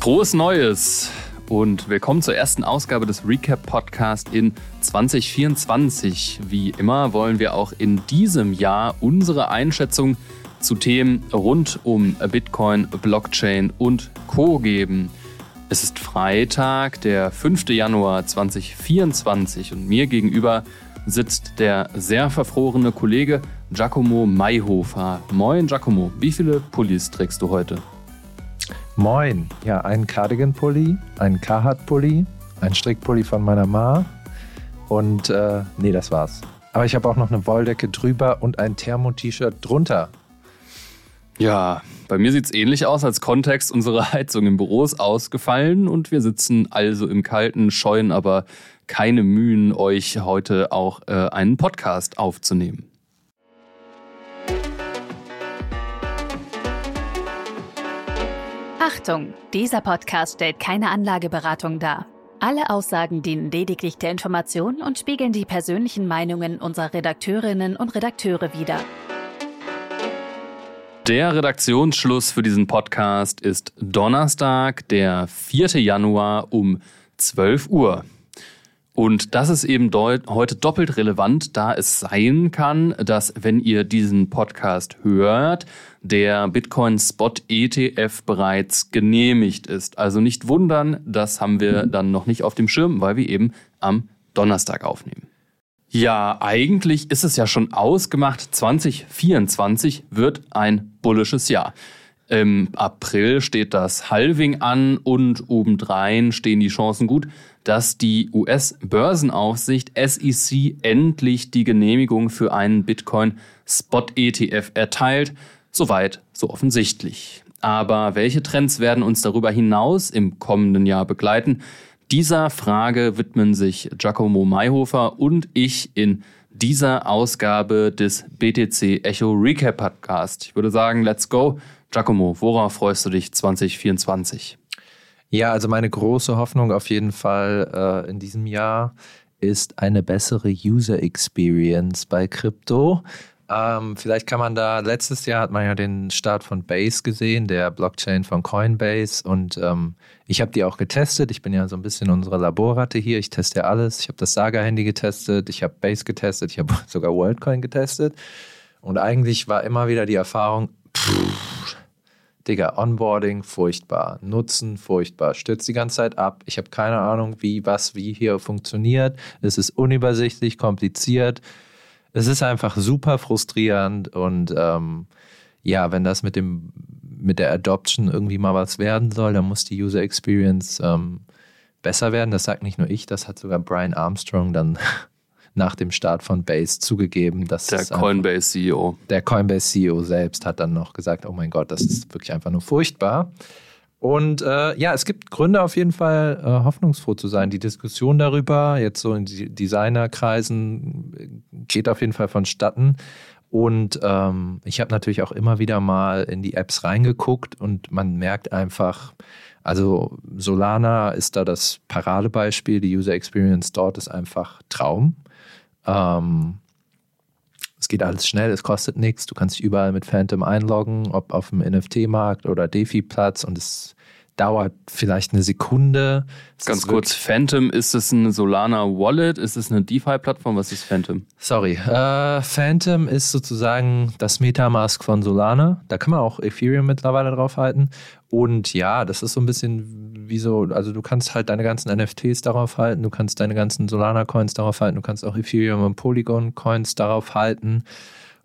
Frohes Neues und willkommen zur ersten Ausgabe des Recap Podcast in 2024. Wie immer wollen wir auch in diesem Jahr unsere Einschätzung zu Themen rund um Bitcoin, Blockchain und Co geben. Es ist Freitag, der 5. Januar 2024 und mir gegenüber sitzt der sehr verfrorene Kollege Giacomo Mayhofer. Moin Giacomo, wie viele Pullis trägst du heute? Moin. Ja, ein Cardigan-Pulli, ein Carhartt-Pulli, ein Strickpulli von meiner Ma und äh, nee, das war's. Aber ich habe auch noch eine Wolldecke drüber und ein Thermo-T-Shirt drunter. Ja, bei mir sieht es ähnlich aus, als Kontext unsere Heizung im Büro ist ausgefallen und wir sitzen also im Kalten, scheuen aber keine Mühen, euch heute auch äh, einen Podcast aufzunehmen. Achtung, dieser Podcast stellt keine Anlageberatung dar. Alle Aussagen dienen lediglich der Information und spiegeln die persönlichen Meinungen unserer Redakteurinnen und Redakteure wider. Der Redaktionsschluss für diesen Podcast ist Donnerstag, der 4. Januar um 12 Uhr. Und das ist eben heute doppelt relevant, da es sein kann, dass wenn ihr diesen Podcast hört, der Bitcoin Spot ETF bereits genehmigt ist. Also nicht wundern, das haben wir dann noch nicht auf dem Schirm, weil wir eben am Donnerstag aufnehmen. Ja, eigentlich ist es ja schon ausgemacht, 2024 wird ein bullisches Jahr. Im April steht das Halving an und obendrein stehen die Chancen gut, dass die US-Börsenaufsicht SEC endlich die Genehmigung für einen Bitcoin-Spot-ETF erteilt. Soweit, so offensichtlich. Aber welche Trends werden uns darüber hinaus im kommenden Jahr begleiten? Dieser Frage widmen sich Giacomo Mayhofer und ich in dieser Ausgabe des BTC Echo Recap Podcast. Ich würde sagen, let's go. Giacomo, worauf freust du dich 2024? Ja, also meine große Hoffnung auf jeden Fall äh, in diesem Jahr ist eine bessere User Experience bei Krypto. Ähm, vielleicht kann man da, letztes Jahr hat man ja den Start von Base gesehen, der Blockchain von Coinbase. Und ähm, ich habe die auch getestet. Ich bin ja so ein bisschen unsere Laborratte hier. Ich teste ja alles. Ich habe das Saga-Handy getestet, ich habe Base getestet, ich habe sogar WorldCoin getestet. Und eigentlich war immer wieder die Erfahrung, pff, Digga, Onboarding furchtbar, Nutzen furchtbar, stürzt die ganze Zeit ab. Ich habe keine Ahnung, wie, was, wie hier funktioniert. Es ist unübersichtlich, kompliziert. Es ist einfach super frustrierend und ähm, ja, wenn das mit dem mit der Adoption irgendwie mal was werden soll, dann muss die User Experience ähm, besser werden. Das sagt nicht nur ich, das hat sogar Brian Armstrong dann nach dem Start von Base zugegeben, dass der Coinbase CEO. Der Coinbase CEO selbst hat dann noch gesagt, oh mein Gott, das ist wirklich einfach nur furchtbar. Und äh, ja, es gibt Gründe auf jeden Fall, äh, hoffnungsfroh zu sein. Die Diskussion darüber, jetzt so in Designerkreisen, geht auf jeden Fall vonstatten. Und ähm, ich habe natürlich auch immer wieder mal in die Apps reingeguckt und man merkt einfach, also Solana ist da das Paradebeispiel. Die User Experience dort ist einfach Traum. Ähm, es geht alles schnell, es kostet nichts. Du kannst dich überall mit Phantom einloggen, ob auf dem NFT-Markt oder DeFi-Platz und es dauert vielleicht eine Sekunde. Es Ganz kurz, Phantom, ist es eine Solana Wallet? Ist es eine DeFi-Plattform? Was ist Phantom? Sorry, äh, Phantom ist sozusagen das Metamask von Solana. Da kann man auch Ethereum mittlerweile drauf halten. Und ja, das ist so ein bisschen wie so, also du kannst halt deine ganzen NFTs darauf halten, du kannst deine ganzen Solana-Coins darauf halten, du kannst auch Ethereum und Polygon-Coins darauf halten.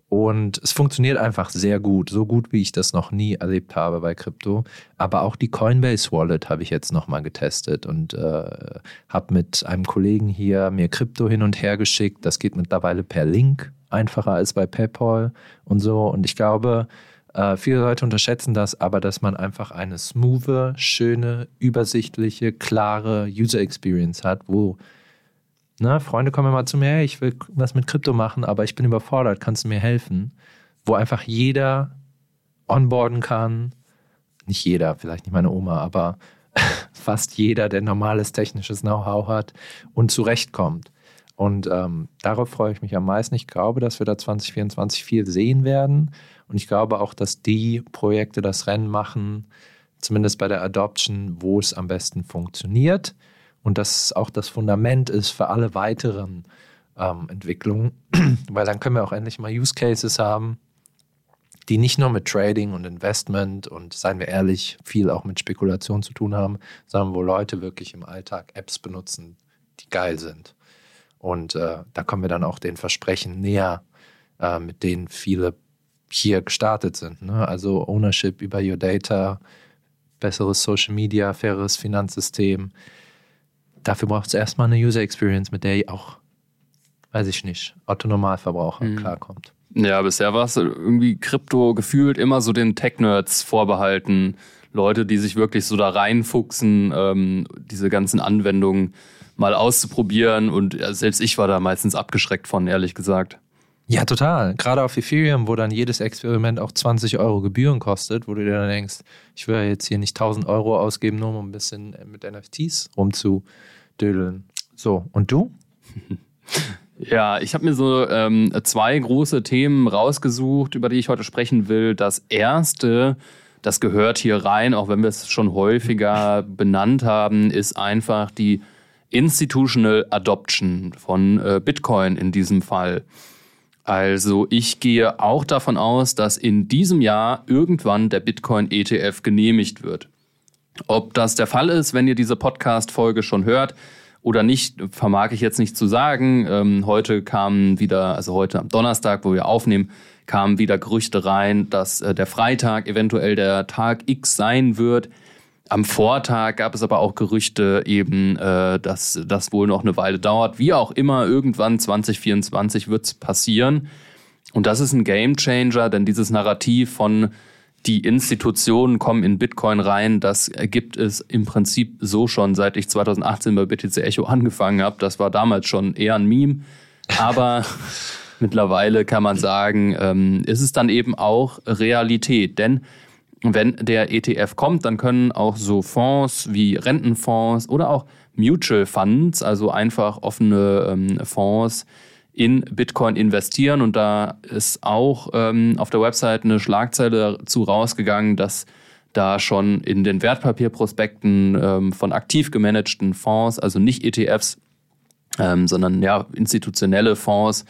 Und es funktioniert einfach sehr gut, so gut wie ich das noch nie erlebt habe bei Krypto. Aber auch die Coinbase Wallet habe ich jetzt nochmal getestet und äh, habe mit einem Kollegen hier mir Krypto hin und her geschickt. Das geht mittlerweile per Link, einfacher als bei PayPal und so. Und ich glaube, äh, viele Leute unterschätzen das, aber dass man einfach eine smooth, schöne, übersichtliche, klare User Experience hat, wo Ne, Freunde kommen immer zu mir, ich will was mit Krypto machen, aber ich bin überfordert, kannst du mir helfen? Wo einfach jeder onboarden kann. Nicht jeder, vielleicht nicht meine Oma, aber fast jeder, der normales technisches Know-how hat und zurechtkommt. Und ähm, darauf freue ich mich am meisten. Ich glaube, dass wir da 2024 viel sehen werden. Und ich glaube auch, dass die Projekte das Rennen machen, zumindest bei der Adoption, wo es am besten funktioniert und das auch das Fundament ist für alle weiteren ähm, Entwicklungen, weil dann können wir auch endlich mal Use Cases haben, die nicht nur mit Trading und Investment und, seien wir ehrlich, viel auch mit Spekulation zu tun haben, sondern wo Leute wirklich im Alltag Apps benutzen, die geil sind. Und äh, da kommen wir dann auch den Versprechen näher, äh, mit denen viele hier gestartet sind. Ne? Also Ownership über Your Data, besseres Social Media, faires Finanzsystem. Dafür braucht es erstmal eine User Experience, mit der auch, weiß ich nicht, Autonormalverbraucher mhm. klarkommt. Ja, bisher war es irgendwie Krypto gefühlt immer so den Tech-Nerds vorbehalten. Leute, die sich wirklich so da reinfuchsen, ähm, diese ganzen Anwendungen mal auszuprobieren. Und ja, selbst ich war da meistens abgeschreckt von, ehrlich gesagt. Ja, total. Gerade auf Ethereum, wo dann jedes Experiment auch 20 Euro Gebühren kostet, wo du dir dann denkst, ich will ja jetzt hier nicht 1000 Euro ausgeben, nur um ein bisschen mit NFTs rumzudödeln. So, und du? Ja, ich habe mir so ähm, zwei große Themen rausgesucht, über die ich heute sprechen will. Das erste, das gehört hier rein, auch wenn wir es schon häufiger benannt haben, ist einfach die Institutional Adoption von äh, Bitcoin in diesem Fall. Also ich gehe auch davon aus, dass in diesem Jahr irgendwann der Bitcoin ETF genehmigt wird. Ob das der Fall ist, wenn ihr diese Podcast-Folge schon hört, oder nicht, vermag ich jetzt nicht zu sagen. Ähm, heute kamen wieder, also heute am Donnerstag, wo wir aufnehmen, kamen wieder Gerüchte rein, dass äh, der Freitag eventuell der Tag X sein wird. Am Vortag gab es aber auch Gerüchte eben, äh, dass das wohl noch eine Weile dauert. Wie auch immer, irgendwann 2024 wird es passieren. Und das ist ein Gamechanger, denn dieses Narrativ von die Institutionen kommen in Bitcoin rein. Das gibt es im Prinzip so schon, seit ich 2018 bei BTC Echo angefangen habe. Das war damals schon eher ein Meme. Aber mittlerweile kann man sagen, ähm, ist es dann eben auch Realität. Denn wenn der ETF kommt, dann können auch so Fonds wie Rentenfonds oder auch Mutual Funds, also einfach offene ähm, Fonds, in Bitcoin investieren. Und da ist auch ähm, auf der Website eine Schlagzeile dazu rausgegangen, dass da schon in den Wertpapierprospekten ähm, von aktiv gemanagten Fonds, also nicht ETFs, ähm, sondern ja institutionelle Fonds,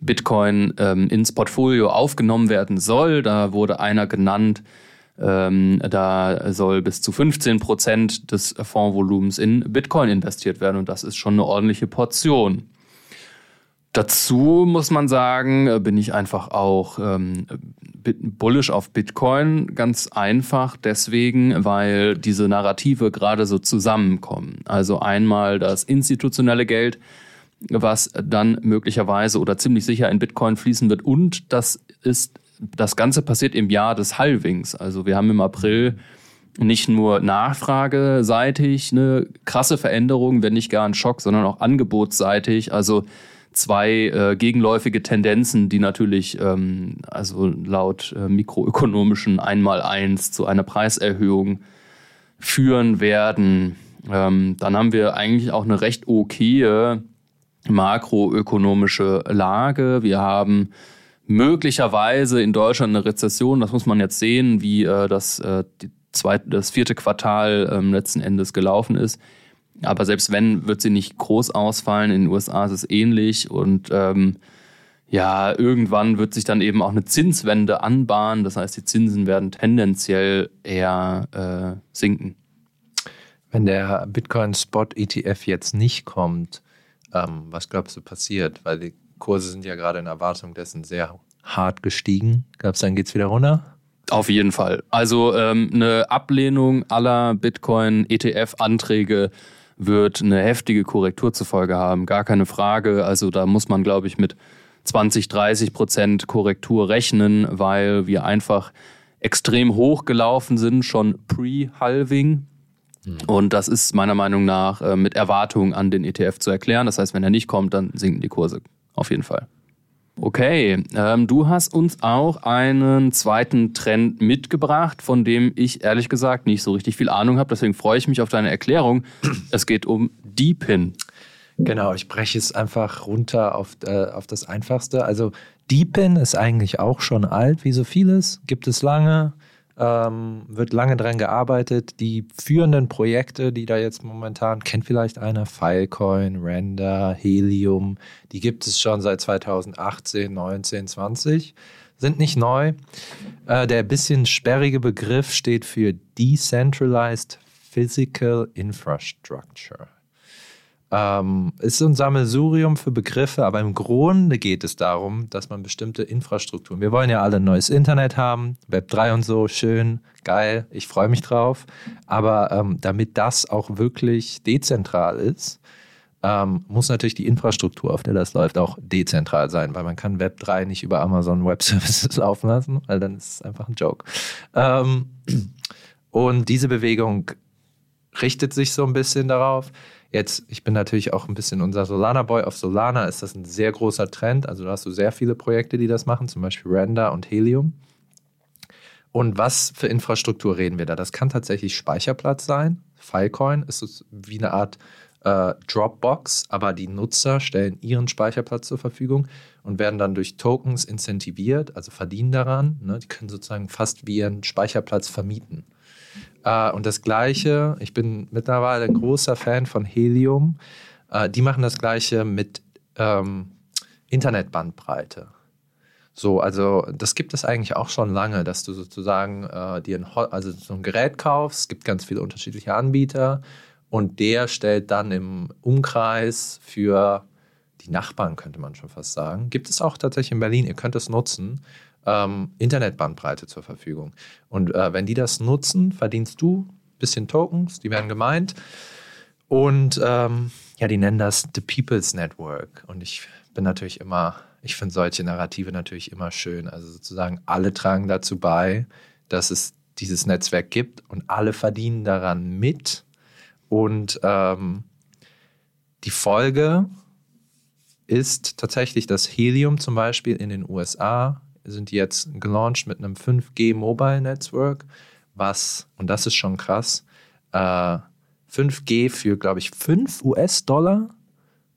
Bitcoin ähm, ins Portfolio aufgenommen werden soll. Da wurde einer genannt, ähm, da soll bis zu 15 Prozent des Fondsvolumens in Bitcoin investiert werden und das ist schon eine ordentliche Portion. Dazu muss man sagen, äh, bin ich einfach auch ähm, bullish auf Bitcoin. Ganz einfach deswegen, weil diese Narrative gerade so zusammenkommen. Also einmal das institutionelle Geld, was dann möglicherweise oder ziemlich sicher in Bitcoin fließen wird. Und das ist, das Ganze passiert im Jahr des Halvings. Also wir haben im April nicht nur nachfrageseitig eine krasse Veränderung, wenn nicht gar ein Schock, sondern auch angebotsseitig. Also zwei äh, gegenläufige Tendenzen, die natürlich ähm, also laut äh, mikroökonomischen Einmaleins zu einer Preiserhöhung führen werden. Ähm, dann haben wir eigentlich auch eine recht okaye makroökonomische Lage. Wir haben möglicherweise in Deutschland eine Rezession. Das muss man jetzt sehen, wie äh, das, äh, zweite, das vierte Quartal ähm, letzten Endes gelaufen ist. Aber selbst wenn, wird sie nicht groß ausfallen. In den USA ist es ähnlich. Und ähm, ja, irgendwann wird sich dann eben auch eine Zinswende anbahnen. Das heißt, die Zinsen werden tendenziell eher äh, sinken. Wenn der Bitcoin Spot ETF jetzt nicht kommt, ähm, was glaubst du passiert? Weil die Kurse sind ja gerade in Erwartung dessen sehr hart gestiegen. Glaubst du, dann geht es wieder runter? Auf jeden Fall. Also ähm, eine Ablehnung aller Bitcoin-ETF-Anträge wird eine heftige Korrektur zur Folge haben. Gar keine Frage. Also da muss man, glaube ich, mit 20, 30 Prozent Korrektur rechnen, weil wir einfach extrem hoch gelaufen sind, schon pre-Halving. Mhm. Und das ist meiner Meinung nach äh, mit Erwartungen an den ETF zu erklären. Das heißt, wenn er nicht kommt, dann sinken die Kurse. Auf jeden Fall. Okay, ähm, du hast uns auch einen zweiten Trend mitgebracht, von dem ich ehrlich gesagt nicht so richtig viel Ahnung habe. Deswegen freue ich mich auf deine Erklärung. Es geht um Deepin. Genau, ich breche es einfach runter auf, äh, auf das Einfachste. Also Deepin ist eigentlich auch schon alt, wie so vieles, gibt es lange. Ähm, wird lange dran gearbeitet. Die führenden Projekte, die da jetzt momentan, kennt vielleicht einer, Filecoin, Render, Helium, die gibt es schon seit 2018, 19, 20 sind nicht neu. Äh, der bisschen sperrige Begriff steht für Decentralized Physical Infrastructure. Ähm, ist so ein Sammelsurium für Begriffe, aber im Grunde geht es darum, dass man bestimmte Infrastrukturen, wir wollen ja alle ein neues Internet haben, Web 3 und so, schön, geil, ich freue mich drauf, aber ähm, damit das auch wirklich dezentral ist, ähm, muss natürlich die Infrastruktur, auf der das läuft, auch dezentral sein, weil man kann Web 3 nicht über Amazon Web Services laufen lassen, weil dann ist es einfach ein Joke. Ähm, und diese Bewegung richtet sich so ein bisschen darauf. Jetzt, ich bin natürlich auch ein bisschen unser Solana-Boy. Auf Solana ist das ein sehr großer Trend. Also da hast du sehr viele Projekte, die das machen, zum Beispiel Render und Helium. Und was für Infrastruktur reden wir da? Das kann tatsächlich Speicherplatz sein. Filecoin ist wie eine Art äh, Dropbox, aber die Nutzer stellen ihren Speicherplatz zur Verfügung und werden dann durch Tokens incentiviert, also verdienen daran. Ne? Die können sozusagen fast wie ihren Speicherplatz vermieten. Äh, und das Gleiche, ich bin mittlerweile ein großer Fan von Helium. Äh, die machen das Gleiche mit ähm, Internetbandbreite. So, also das gibt es eigentlich auch schon lange, dass du sozusagen äh, dir ein, also so ein Gerät kaufst. Es gibt ganz viele unterschiedliche Anbieter und der stellt dann im Umkreis für die Nachbarn, könnte man schon fast sagen. Gibt es auch tatsächlich in Berlin, ihr könnt es nutzen, ähm, Internetbandbreite zur Verfügung. Und äh, wenn die das nutzen, verdienst du ein bisschen Tokens, die werden gemeint. Und ähm, ja, die nennen das The People's Network. Und ich bin natürlich immer, ich finde solche Narrative natürlich immer schön. Also sozusagen alle tragen dazu bei, dass es dieses Netzwerk gibt und alle verdienen daran mit und ähm, die Folge ist tatsächlich, dass Helium zum Beispiel in den USA sind jetzt gelauncht mit einem 5G Mobile Network, was, und das ist schon krass, äh, 5G für, glaube ich, 5 US-Dollar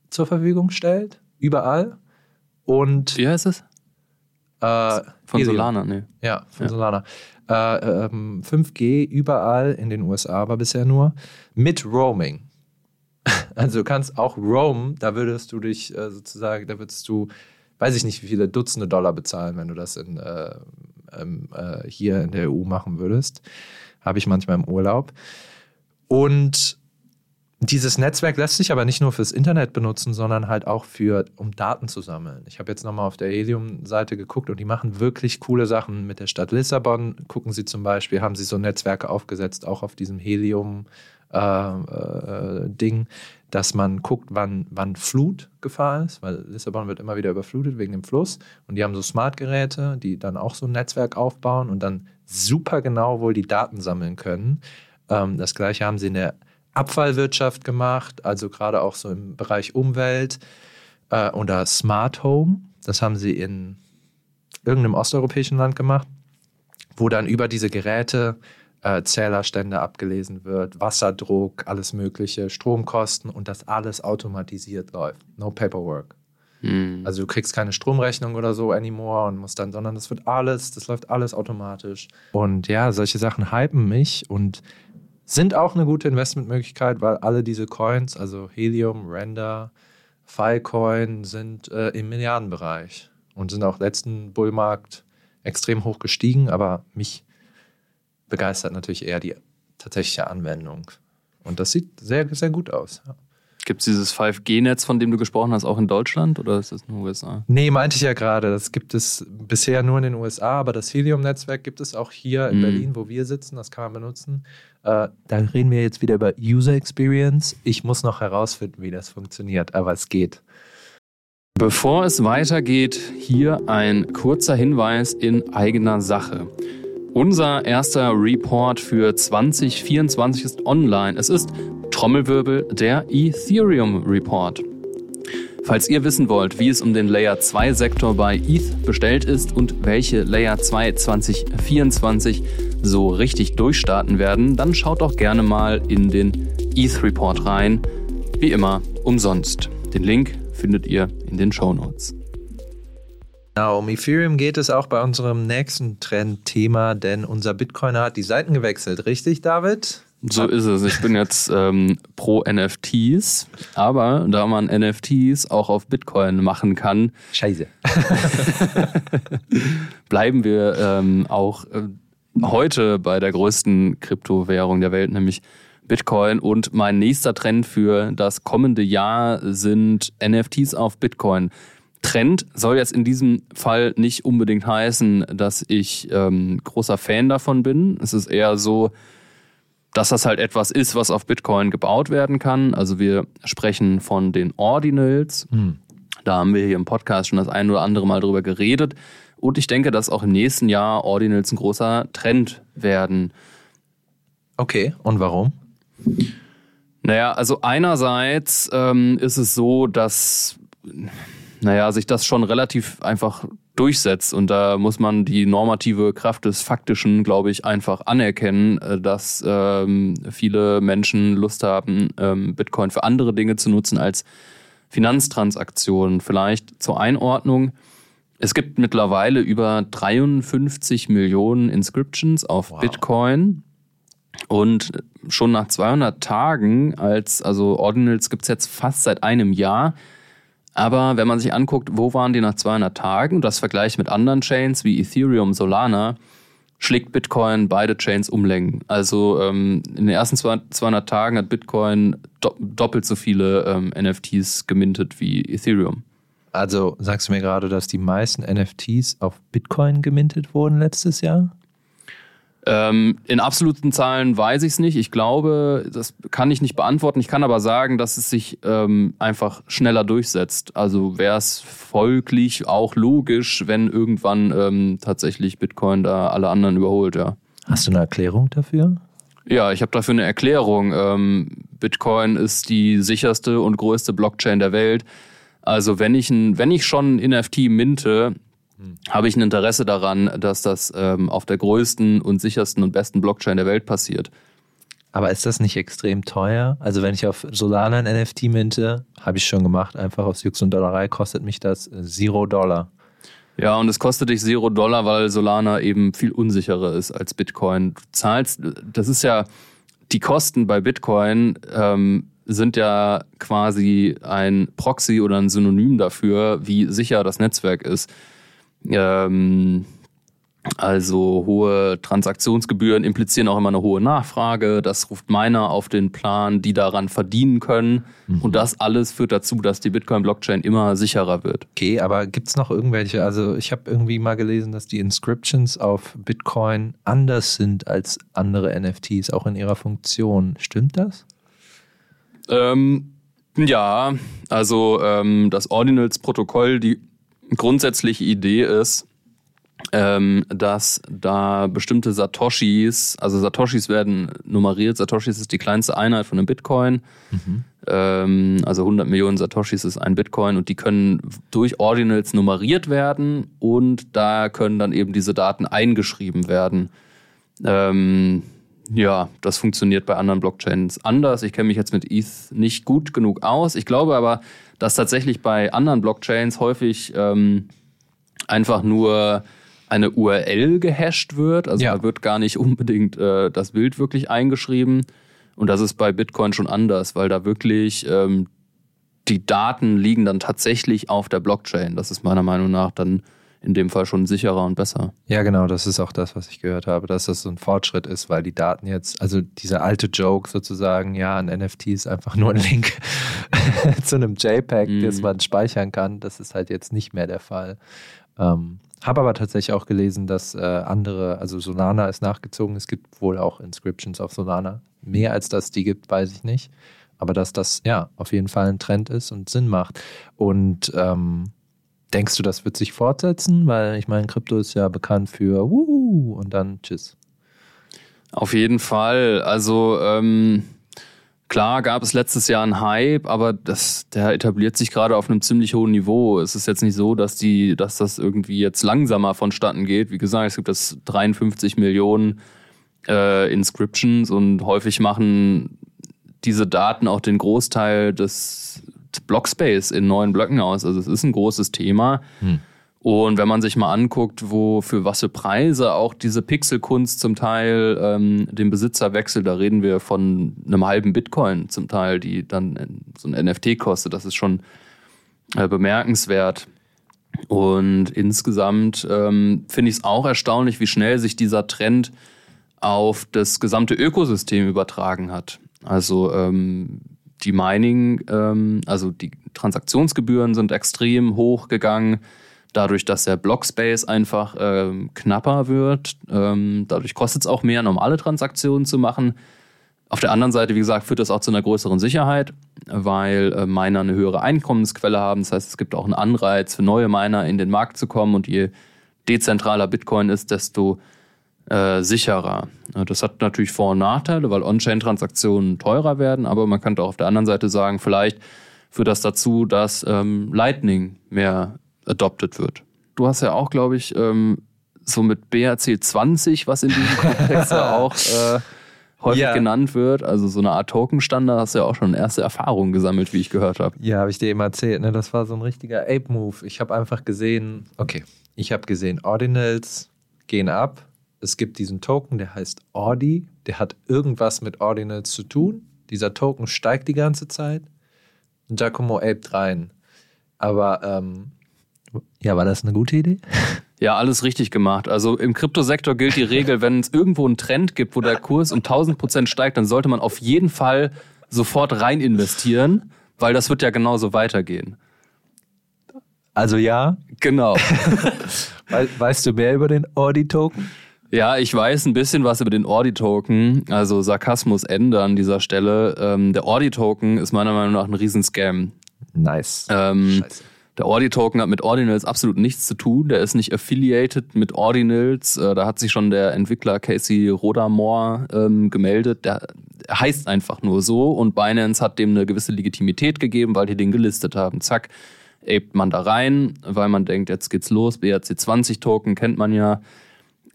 zur Verfügung stellt, überall. Und Wie heißt es? Äh, Von. Solana, ne. Ja, von Ja. Solana. Äh, ähm, 5G überall in den USA aber bisher nur mit Roaming. Also du kannst auch roam, da würdest du dich äh, sozusagen, da würdest du, weiß ich nicht, wie viele Dutzende Dollar bezahlen, wenn du das in, äh, ähm, äh, hier in der EU machen würdest. Habe ich manchmal im Urlaub. Und dieses Netzwerk lässt sich aber nicht nur fürs Internet benutzen, sondern halt auch für, um Daten zu sammeln. Ich habe jetzt nochmal auf der Helium-Seite geguckt und die machen wirklich coole Sachen mit der Stadt Lissabon. Gucken sie zum Beispiel, haben sie so Netzwerke aufgesetzt, auch auf diesem Helium-Ding, äh, äh, Ding, dass man guckt, wann, wann Flutgefahr ist, weil Lissabon wird immer wieder überflutet wegen dem Fluss. Und die haben so Smart-Geräte, die dann auch so ein Netzwerk aufbauen und dann super genau wohl die Daten sammeln können. Ähm, das gleiche haben sie in der Abfallwirtschaft gemacht, also gerade auch so im Bereich Umwelt äh, oder Smart Home. Das haben sie in irgendeinem osteuropäischen Land gemacht, wo dann über diese Geräte äh, Zählerstände abgelesen wird, Wasserdruck, alles Mögliche, Stromkosten und das alles automatisiert läuft. No paperwork. Hm. Also du kriegst keine Stromrechnung oder so anymore und musst dann, sondern das wird alles, das läuft alles automatisch. Und ja, solche Sachen hypen mich und sind auch eine gute Investmentmöglichkeit, weil alle diese Coins, also Helium, Render, Filecoin, sind äh, im Milliardenbereich und sind auch letzten Bullmarkt extrem hoch gestiegen, aber mich begeistert natürlich eher die tatsächliche Anwendung. Und das sieht sehr, sehr gut aus. Ja. Gibt es dieses 5G-Netz, von dem du gesprochen hast, auch in Deutschland oder ist das nur USA? Nee, meinte ich ja gerade. Das gibt es bisher nur in den USA, aber das Helium-Netzwerk gibt es auch hier in Mhm. Berlin, wo wir sitzen. Das kann man benutzen. Äh, da reden wir jetzt wieder über User Experience. Ich muss noch herausfinden, wie das funktioniert, aber es geht. Bevor es weitergeht, hier ein kurzer Hinweis in eigener Sache. Unser erster Report für 2024 ist online. Es ist Trommelwirbel der Ethereum Report. Falls ihr wissen wollt, wie es um den Layer 2 Sektor bei ETH bestellt ist und welche Layer 2 2024 so richtig durchstarten werden, dann schaut doch gerne mal in den ETH Report rein. Wie immer umsonst. Den Link findet ihr in den Show Notes. Genau, um Ethereum geht es auch bei unserem nächsten Trendthema, denn unser Bitcoiner hat die Seiten gewechselt, richtig, David? So ist es. Ich bin jetzt ähm, pro NFTs, aber da man NFTs auch auf Bitcoin machen kann, Scheiße. bleiben wir ähm, auch äh, heute bei der größten Kryptowährung der Welt, nämlich Bitcoin. Und mein nächster Trend für das kommende Jahr sind NFTs auf Bitcoin. Trend soll jetzt in diesem Fall nicht unbedingt heißen, dass ich ähm, großer Fan davon bin. Es ist eher so, dass das halt etwas ist, was auf Bitcoin gebaut werden kann. Also wir sprechen von den Ordinals. Hm. Da haben wir hier im Podcast schon das ein oder andere Mal drüber geredet. Und ich denke, dass auch im nächsten Jahr Ordinals ein großer Trend werden. Okay, und warum? Naja, also einerseits ähm, ist es so, dass naja, sich das schon relativ einfach durchsetzt. Und da muss man die normative Kraft des Faktischen, glaube ich, einfach anerkennen, äh, dass ähm, viele Menschen Lust haben, ähm, Bitcoin für andere Dinge zu nutzen als Finanztransaktionen. Vielleicht zur Einordnung. Es gibt mittlerweile über 53 Millionen Inscriptions auf wow. Bitcoin. Und schon nach 200 Tagen als, also Ordinals gibt es jetzt fast seit einem Jahr, aber wenn man sich anguckt, wo waren die nach 200 Tagen, das vergleicht mit anderen Chains wie Ethereum, Solana, schlägt Bitcoin beide Chains umlängen. Also ähm, in den ersten 200 Tagen hat Bitcoin doppelt so viele ähm, NFTs gemintet wie Ethereum. Also sagst du mir gerade, dass die meisten NFTs auf Bitcoin gemintet wurden letztes Jahr? Ähm, in absoluten Zahlen weiß ich es nicht. Ich glaube, das kann ich nicht beantworten. Ich kann aber sagen, dass es sich ähm, einfach schneller durchsetzt. Also wäre es folglich auch logisch, wenn irgendwann ähm, tatsächlich Bitcoin da alle anderen überholt, ja. Hast du eine Erklärung dafür? Ja, ich habe dafür eine Erklärung. Ähm, Bitcoin ist die sicherste und größte Blockchain der Welt. Also wenn ich, ein, wenn ich schon ein NFT minte, habe ich ein Interesse daran, dass das ähm, auf der größten und sichersten und besten Blockchain der Welt passiert. Aber ist das nicht extrem teuer? Also wenn ich auf Solana ein NFT minte, habe ich schon gemacht, einfach aus Jux und Dollerei, kostet mich das Zero Dollar. Ja, und es kostet dich Zero Dollar, weil Solana eben viel unsicherer ist als Bitcoin. Du zahlst, das ist ja, die Kosten bei Bitcoin ähm, sind ja quasi ein Proxy oder ein Synonym dafür, wie sicher das Netzwerk ist. Ähm, also hohe Transaktionsgebühren implizieren auch immer eine hohe Nachfrage. Das ruft Miner auf den Plan, die daran verdienen können. Mhm. Und das alles führt dazu, dass die Bitcoin-Blockchain immer sicherer wird. Okay, aber gibt es noch irgendwelche, also ich habe irgendwie mal gelesen, dass die Inscriptions auf Bitcoin anders sind als andere NFTs, auch in ihrer Funktion. Stimmt das? Ähm, ja, also ähm, das Ordinals-Protokoll, die grundsätzliche Idee ist, ähm, dass da bestimmte Satoshis, also Satoshis werden nummeriert, Satoshis ist die kleinste Einheit von einem Bitcoin, mhm. ähm, also 100 Millionen Satoshis ist ein Bitcoin und die können durch Ordinals nummeriert werden und da können dann eben diese Daten eingeschrieben werden. Ähm, ja, das funktioniert bei anderen Blockchains anders. Ich kenne mich jetzt mit ETH nicht gut genug aus. Ich glaube aber, dass tatsächlich bei anderen Blockchains häufig ähm, einfach nur eine URL gehasht wird. Also ja. da wird gar nicht unbedingt äh, das Bild wirklich eingeschrieben. Und das ist bei Bitcoin schon anders, weil da wirklich ähm, die Daten liegen dann tatsächlich auf der Blockchain. Das ist meiner Meinung nach dann in dem Fall schon sicherer und besser. Ja, genau, das ist auch das, was ich gehört habe, dass das so ein Fortschritt ist, weil die Daten jetzt, also dieser alte Joke sozusagen, ja, ein NFT ist einfach nur ein Link zu einem JPEG, mhm. das man speichern kann, das ist halt jetzt nicht mehr der Fall. Ähm, habe aber tatsächlich auch gelesen, dass äh, andere, also Solana ist nachgezogen, es gibt wohl auch Inscriptions auf Solana. Mehr als das die gibt, weiß ich nicht. Aber dass das ja auf jeden Fall ein Trend ist und Sinn macht. Und ähm, Denkst du, das wird sich fortsetzen? Weil ich meine, Krypto ist ja bekannt für Wuhu und dann Tschüss. Auf jeden Fall. Also ähm, klar gab es letztes Jahr einen Hype, aber das, der etabliert sich gerade auf einem ziemlich hohen Niveau. Es ist jetzt nicht so, dass die, dass das irgendwie jetzt langsamer vonstatten geht. Wie gesagt, es gibt das 53 Millionen äh, Inscriptions und häufig machen diese Daten auch den Großteil des Blockspace in neuen Blöcken aus. Also es ist ein großes Thema. Hm. Und wenn man sich mal anguckt, wo für was für Preise auch diese Pixelkunst zum Teil ähm, den Besitzer wechselt, da reden wir von einem halben Bitcoin zum Teil, die dann so ein NFT kostet. Das ist schon äh, bemerkenswert. Und insgesamt ähm, finde ich es auch erstaunlich, wie schnell sich dieser Trend auf das gesamte Ökosystem übertragen hat. Also ähm, die Mining, ähm, also die Transaktionsgebühren sind extrem hoch gegangen dadurch, dass der Blockspace einfach ähm, knapper wird. Ähm, dadurch kostet es auch mehr, normale Transaktionen zu machen. Auf der anderen Seite, wie gesagt, führt das auch zu einer größeren Sicherheit, weil äh, Miner eine höhere Einkommensquelle haben. Das heißt, es gibt auch einen Anreiz für neue Miner in den Markt zu kommen und je dezentraler Bitcoin ist, desto äh, sicherer. Das hat natürlich Vor- und Nachteile, weil On-Chain-Transaktionen teurer werden, aber man könnte auch auf der anderen Seite sagen, vielleicht führt das dazu, dass ähm, Lightning mehr adopted wird. Du hast ja auch, glaube ich, ähm, so mit BRC 20, was in diesem Kontext ja auch äh, häufig ja. genannt wird, also so eine Art Token-Standard, hast du ja auch schon erste Erfahrungen gesammelt, wie ich gehört habe. Ja, habe ich dir eben erzählt, ne? das war so ein richtiger Ape-Move. Ich habe einfach gesehen, okay, ich habe gesehen, Ordinals gehen ab. Es gibt diesen Token, der heißt Ordi, der hat irgendwas mit Ordinals zu tun. Dieser Token steigt die ganze Zeit. Giacomo Ape rein. Aber ähm, ja, war das eine gute Idee? Ja, alles richtig gemacht. Also im Kryptosektor gilt die Regel, wenn es irgendwo einen Trend gibt, wo der Kurs um 1000 Prozent steigt, dann sollte man auf jeden Fall sofort rein investieren, weil das wird ja genauso weitergehen. Also ja? Genau. weißt du mehr über den Ordi-Token? Ja, ich weiß ein bisschen was über den Ordi-Token, also Sarkasmus Ende an dieser Stelle. Ähm, der Ordi-Token ist meiner Meinung nach ein Riesenscam. Nice. Ähm, Scheiße. Der Ordi-Token hat mit Ordinals absolut nichts zu tun. Der ist nicht affiliated mit Ordinals. Äh, da hat sich schon der Entwickler Casey Rodamore ähm, gemeldet. Der heißt einfach nur so und Binance hat dem eine gewisse Legitimität gegeben, weil die den gelistet haben. Zack, aped man da rein, weil man denkt, jetzt geht's los. BRC20-Token kennt man ja.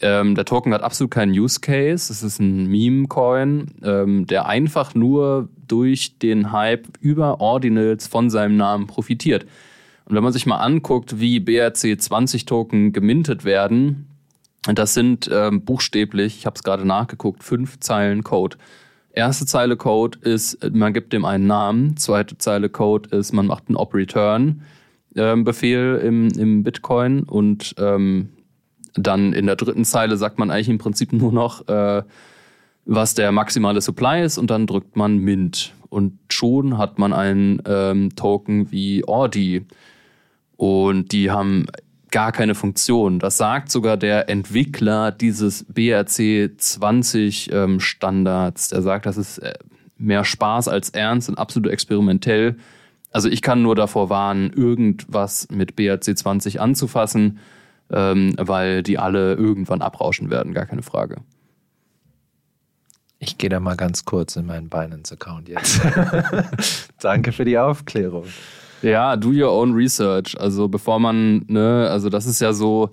Ähm, der Token hat absolut keinen Use Case. Es ist ein Meme-Coin, ähm, der einfach nur durch den Hype über Ordinals von seinem Namen profitiert. Und wenn man sich mal anguckt, wie BRC20-Token gemintet werden, das sind ähm, buchstäblich, ich habe es gerade nachgeguckt, fünf Zeilen Code. Erste Zeile Code ist, man gibt dem einen Namen. Zweite Zeile Code ist, man macht einen Op-Return-Befehl ähm, im, im Bitcoin. Und ähm, dann in der dritten Zeile sagt man eigentlich im Prinzip nur noch, äh, was der maximale Supply ist. Und dann drückt man Mint. Und schon hat man einen ähm, Token wie Ordi und die haben gar keine Funktion. Das sagt sogar der Entwickler dieses BRC 20 ähm, Standards. Der sagt, das ist äh, mehr Spaß als Ernst und absolut experimentell. Also ich kann nur davor warnen, irgendwas mit BRC 20 anzufassen, ähm, weil die alle irgendwann abrauschen werden, gar keine Frage. Ich gehe da mal ganz kurz in meinen Binance-Account jetzt. Danke für die Aufklärung. Ja, do your own research. Also bevor man, ne, also das ist ja so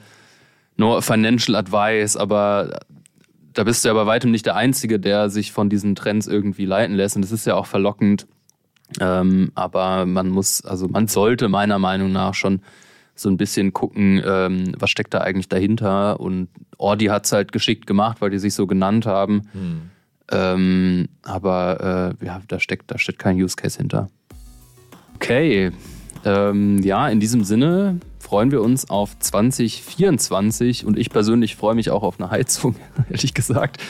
nur Financial Advice, aber da bist du ja bei weitem nicht der Einzige, der sich von diesen Trends irgendwie leiten lässt. Und das ist ja auch verlockend. Ähm, aber man muss, also man sollte meiner Meinung nach schon so ein bisschen gucken, ähm, was steckt da eigentlich dahinter. Und Ordi hat es halt geschickt gemacht, weil die sich so genannt haben. Hm. Ähm, aber äh, ja, da steckt, da steckt kein Use Case hinter. Okay. Ähm, ja, in diesem Sinne freuen wir uns auf 2024 und ich persönlich freue mich auch auf eine Heizung, ehrlich gesagt.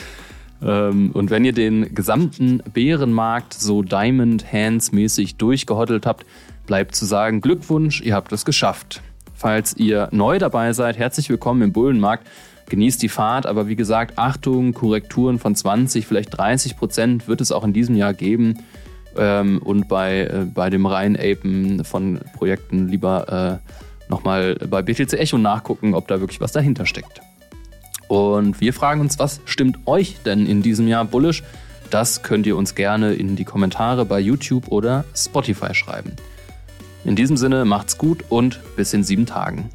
Ähm, und wenn ihr den gesamten Bärenmarkt so Diamond Hands mäßig durchgehoddelt habt, bleibt zu sagen Glückwunsch, ihr habt es geschafft. Falls ihr neu dabei seid, herzlich willkommen im Bullenmarkt. Genießt die Fahrt, aber wie gesagt, Achtung, Korrekturen von 20, vielleicht 30 Prozent wird es auch in diesem Jahr geben. Ähm, und bei, äh, bei dem reinen Apen von Projekten lieber äh, nochmal bei BTC Echo nachgucken, ob da wirklich was dahinter steckt. Und wir fragen uns, was stimmt euch denn in diesem Jahr bullisch? Das könnt ihr uns gerne in die Kommentare bei YouTube oder Spotify schreiben. In diesem Sinne macht's gut und bis in sieben Tagen.